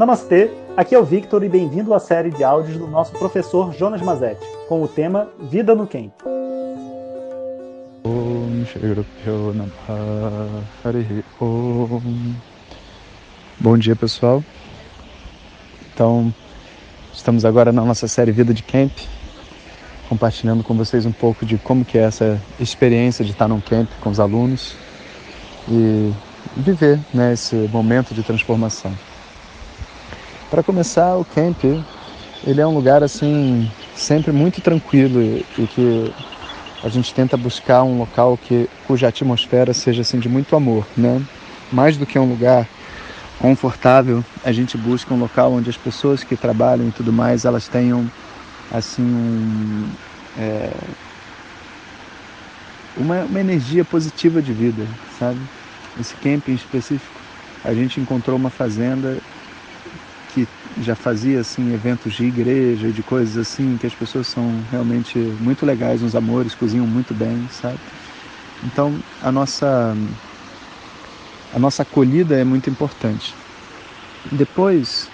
Namastê, aqui é o Victor e bem-vindo à série de áudios do nosso professor Jonas Mazetti, com o tema Vida no Camp. Bom dia, pessoal. Então, estamos agora na nossa série Vida de Camp, compartilhando com vocês um pouco de como que é essa experiência de estar num camp com os alunos e viver né, esse momento de transformação. Para começar, o camp ele é um lugar assim sempre muito tranquilo e, e que a gente tenta buscar um local que cuja atmosfera seja assim de muito amor, né? Mais do que um lugar confortável, a gente busca um local onde as pessoas que trabalham e tudo mais elas tenham assim um, é, uma, uma energia positiva de vida, sabe? Esse camping específico, a gente encontrou uma fazenda já fazia assim eventos de igreja e de coisas assim que as pessoas são realmente muito legais, uns amores, cozinham muito bem, sabe? Então a nossa a nossa acolhida é muito importante. Depois,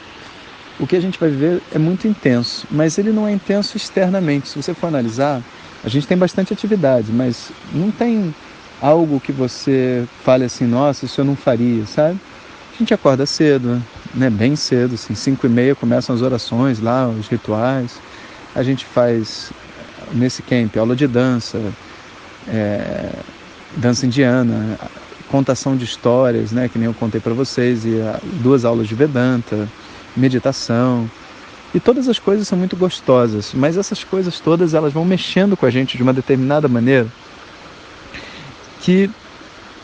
o que a gente vai viver é muito intenso, mas ele não é intenso externamente. Se você for analisar, a gente tem bastante atividade, mas não tem algo que você fale assim, nossa, isso eu não faria, sabe? A gente acorda cedo, né, bem cedo, assim, 5 e meia começam as orações lá, os rituais. A gente faz nesse camp aula de dança, é, dança indiana, contação de histórias, né, que nem eu contei para vocês, e a, duas aulas de Vedanta, meditação. E todas as coisas são muito gostosas, mas essas coisas todas elas vão mexendo com a gente de uma determinada maneira que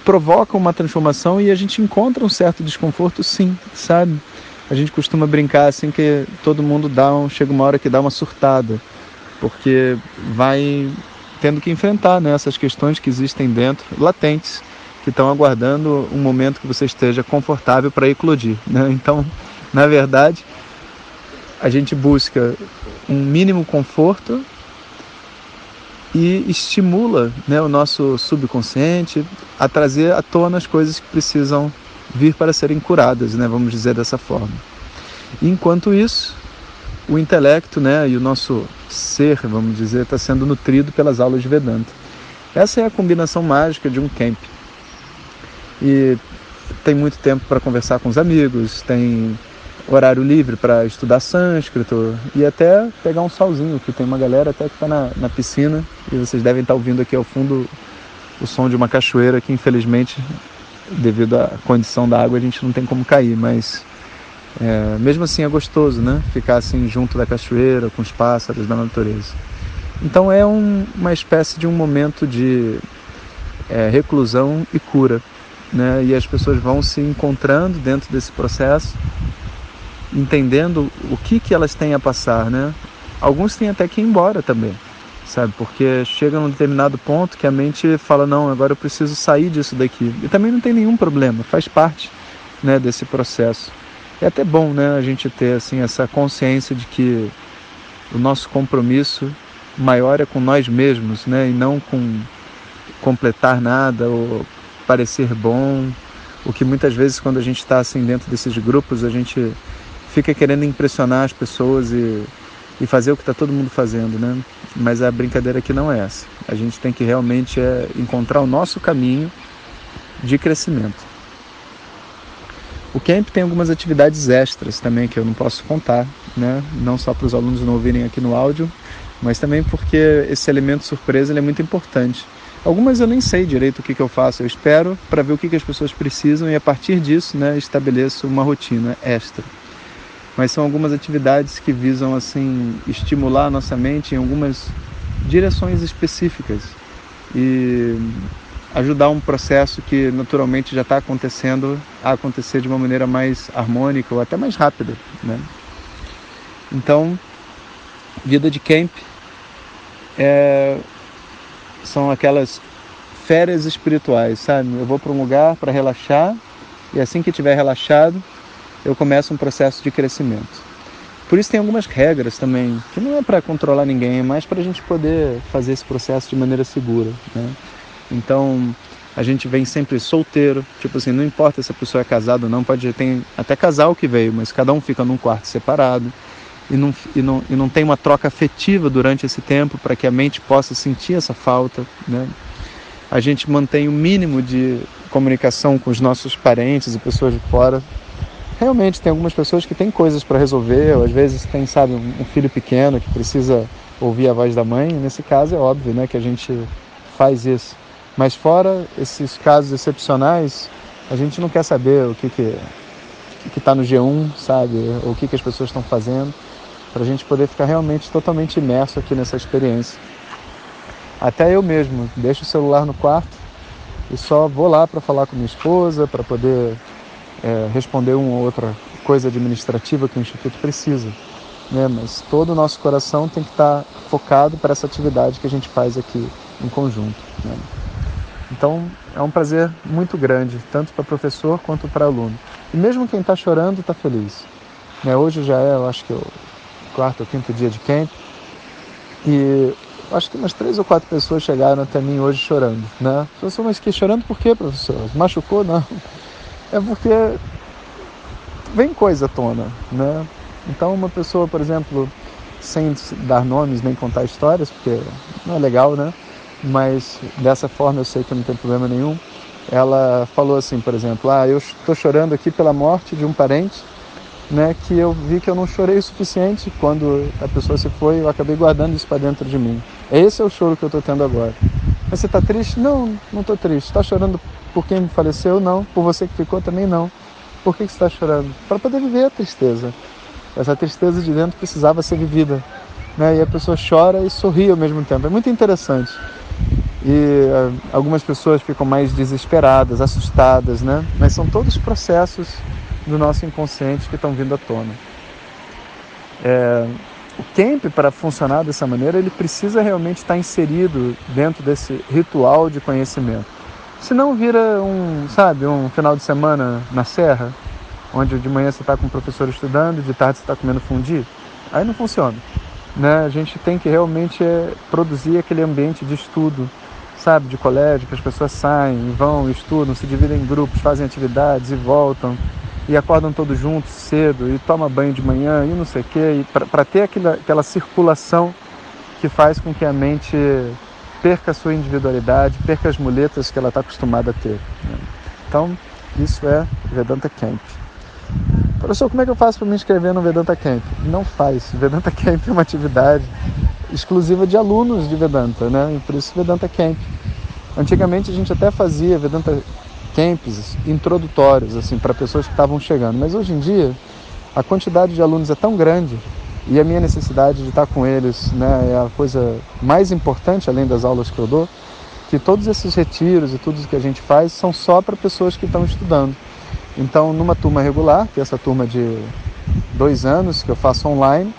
provoca uma transformação e a gente encontra um certo desconforto, sim, sabe? A gente costuma brincar assim que todo mundo dá um, chega uma hora que dá uma surtada, porque vai tendo que enfrentar né, essas questões que existem dentro, latentes, que estão aguardando um momento que você esteja confortável para eclodir. Né? Então, na verdade, a gente busca um mínimo conforto e estimula né, o nosso subconsciente a trazer à tona as coisas que precisam vir para serem curadas, né, vamos dizer dessa forma. Enquanto isso, o intelecto né, e o nosso ser, vamos dizer, está sendo nutrido pelas aulas de Vedanta. Essa é a combinação mágica de um camp. E tem muito tempo para conversar com os amigos, tem horário livre para estudar sânscrito e até pegar um solzinho, que tem uma galera até que está na, na piscina e vocês devem estar tá ouvindo aqui ao fundo o som de uma cachoeira que infelizmente devido à condição da água a gente não tem como cair, mas é, mesmo assim é gostoso, né? Ficar assim junto da cachoeira, com os pássaros, da natureza. Então é um, uma espécie de um momento de é, reclusão e cura, né? E as pessoas vão se encontrando dentro desse processo entendendo o que, que elas têm a passar, né? Alguns têm até que ir embora também, sabe? Porque chega num determinado ponto que a mente fala, não, agora eu preciso sair disso daqui. E também não tem nenhum problema, faz parte né, desse processo. É até bom né, a gente ter assim, essa consciência de que o nosso compromisso maior é com nós mesmos, né? E não com completar nada ou parecer bom. O que muitas vezes quando a gente está assim dentro desses grupos, a gente fica querendo impressionar as pessoas e, e fazer o que está todo mundo fazendo, né? Mas a brincadeira aqui não é essa. A gente tem que realmente é, encontrar o nosso caminho de crescimento. O camp tem algumas atividades extras também que eu não posso contar, né? Não só para os alunos não ouvirem aqui no áudio, mas também porque esse elemento surpresa é muito importante. Algumas eu nem sei direito o que, que eu faço, eu espero para ver o que, que as pessoas precisam e a partir disso né, estabeleço uma rotina extra mas são algumas atividades que visam assim estimular a nossa mente em algumas direções específicas e ajudar um processo que naturalmente já está acontecendo a acontecer de uma maneira mais harmônica ou até mais rápida, né? Então, vida de camp é, são aquelas férias espirituais, sabe? Eu vou para um lugar para relaxar e assim que estiver relaxado, eu começo um processo de crescimento. Por isso tem algumas regras também, que não é para controlar ninguém, é mais para a gente poder fazer esse processo de maneira segura. Né? Então, A gente vem sempre solteiro, tipo assim, não importa se a pessoa é casada ou não, pode ter até casal que veio, mas cada um fica num quarto separado e não, e não, e não tem uma troca afetiva durante esse tempo para que a mente possa sentir essa falta. Né? A gente mantém o mínimo de comunicação com os nossos parentes e pessoas de fora. Realmente tem algumas pessoas que têm coisas para resolver, ou às vezes tem, sabe, um filho pequeno que precisa ouvir a voz da mãe. Nesse caso é óbvio, né, que a gente faz isso. Mas fora esses casos excepcionais, a gente não quer saber o que que que está no G1, sabe, ou o que que as pessoas estão fazendo para a gente poder ficar realmente totalmente imerso aqui nessa experiência. Até eu mesmo deixo o celular no quarto e só vou lá para falar com minha esposa, para poder é, responder uma ou outra coisa administrativa que o Instituto precisa. Né? Mas todo o nosso coração tem que estar tá focado para essa atividade que a gente faz aqui em conjunto. Né? Então é um prazer muito grande, tanto para professor quanto para aluno. E mesmo quem está chorando está feliz. Né? Hoje já é, eu acho que eu quarto ou quinto dia de camp. E acho que umas três ou quatro pessoas chegaram até mim hoje chorando, né? Professor, mas que chorando por quê, professor? Machucou? Não. É porque vem coisa à tona, né? Então uma pessoa, por exemplo, sem dar nomes nem contar histórias, porque não é legal, né? Mas dessa forma eu sei que não tem problema nenhum. Ela falou assim, por exemplo, ah, eu estou chorando aqui pela morte de um parente né, que eu vi que eu não chorei o suficiente quando a pessoa se foi, eu acabei guardando isso para dentro de mim. Esse é o choro que eu estou tendo agora. Mas você está triste? Não, não estou triste. Está chorando por quem faleceu? Não. Por você que ficou? Também não. Por que, que você está chorando? Para poder viver a tristeza. Essa tristeza de dentro precisava ser vivida. Né? E a pessoa chora e sorri ao mesmo tempo. É muito interessante. E uh, algumas pessoas ficam mais desesperadas, assustadas, né? Mas são todos processos do nosso inconsciente que estão vindo à tona. É, o camp, para funcionar dessa maneira, ele precisa realmente estar inserido dentro desse ritual de conhecimento. Senão vira um, sabe, um final de semana na serra, onde de manhã você está com o professor estudando, de tarde você está comendo fundi. Aí não funciona. Né? A gente tem que realmente é, produzir aquele ambiente de estudo, sabe, de colégio, que as pessoas saem, vão, estudam, se dividem em grupos, fazem atividades e voltam e acordam todos juntos cedo e toma banho de manhã e não sei o quê, para ter aquela, aquela circulação que faz com que a mente perca a sua individualidade, perca as muletas que ela está acostumada a ter. Então, isso é Vedanta Camp. Professor, como é que eu faço para me inscrever no Vedanta Camp? Não faz. Vedanta Camp é uma atividade exclusiva de alunos de Vedanta, né? E por isso Vedanta Camp. Antigamente a gente até fazia Vedanta camps introdutórios assim para pessoas que estavam chegando. Mas hoje em dia a quantidade de alunos é tão grande e a minha necessidade de estar com eles né, é a coisa mais importante além das aulas que eu dou, que todos esses retiros e tudo que a gente faz são só para pessoas que estão estudando. Então, numa turma regular, que é essa turma de dois anos que eu faço online,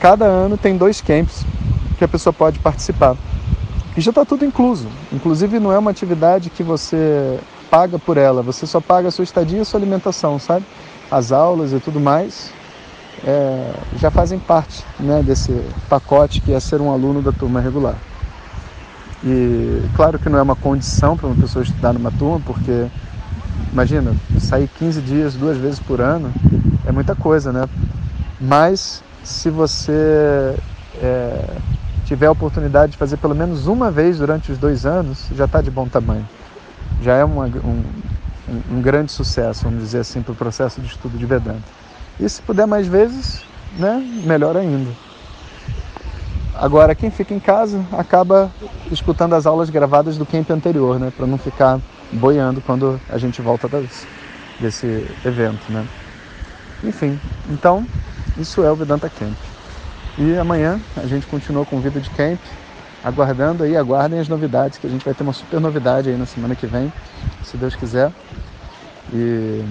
cada ano tem dois camps que a pessoa pode participar. E já está tudo incluso. Inclusive, não é uma atividade que você paga por ela, você só paga a sua estadia e a sua alimentação, sabe? As aulas e tudo mais é, já fazem parte né, desse pacote que é ser um aluno da turma regular. E claro que não é uma condição para uma pessoa estudar numa turma, porque imagina, sair 15 dias duas vezes por ano é muita coisa, né? Mas se você é, tiver a oportunidade de fazer pelo menos uma vez durante os dois anos, já está de bom tamanho já é uma, um, um, grande sucesso, vamos dizer assim, para o processo de estudo de Vedanta. E se puder mais vezes, né, melhor ainda. Agora, quem fica em casa acaba escutando as aulas gravadas do camp anterior, né, para não ficar boiando quando a gente volta das, desse evento, né. Enfim, então, isso é o Vedanta Camp. E amanhã a gente continua com vida de camp aguardando aí, aguardem as novidades, que a gente vai ter uma super novidade aí na semana que vem, se Deus quiser. E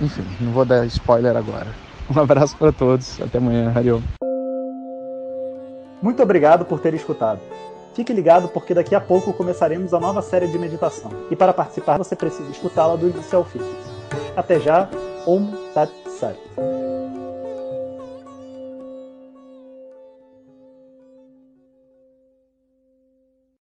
enfim, não vou dar spoiler agora. Um abraço para todos, até amanhã, Hariom. Muito obrigado por ter escutado. Fique ligado porque daqui a pouco começaremos a nova série de meditação. E para participar você precisa escutá-la do início ao fim. Até já, Om Tat Sat.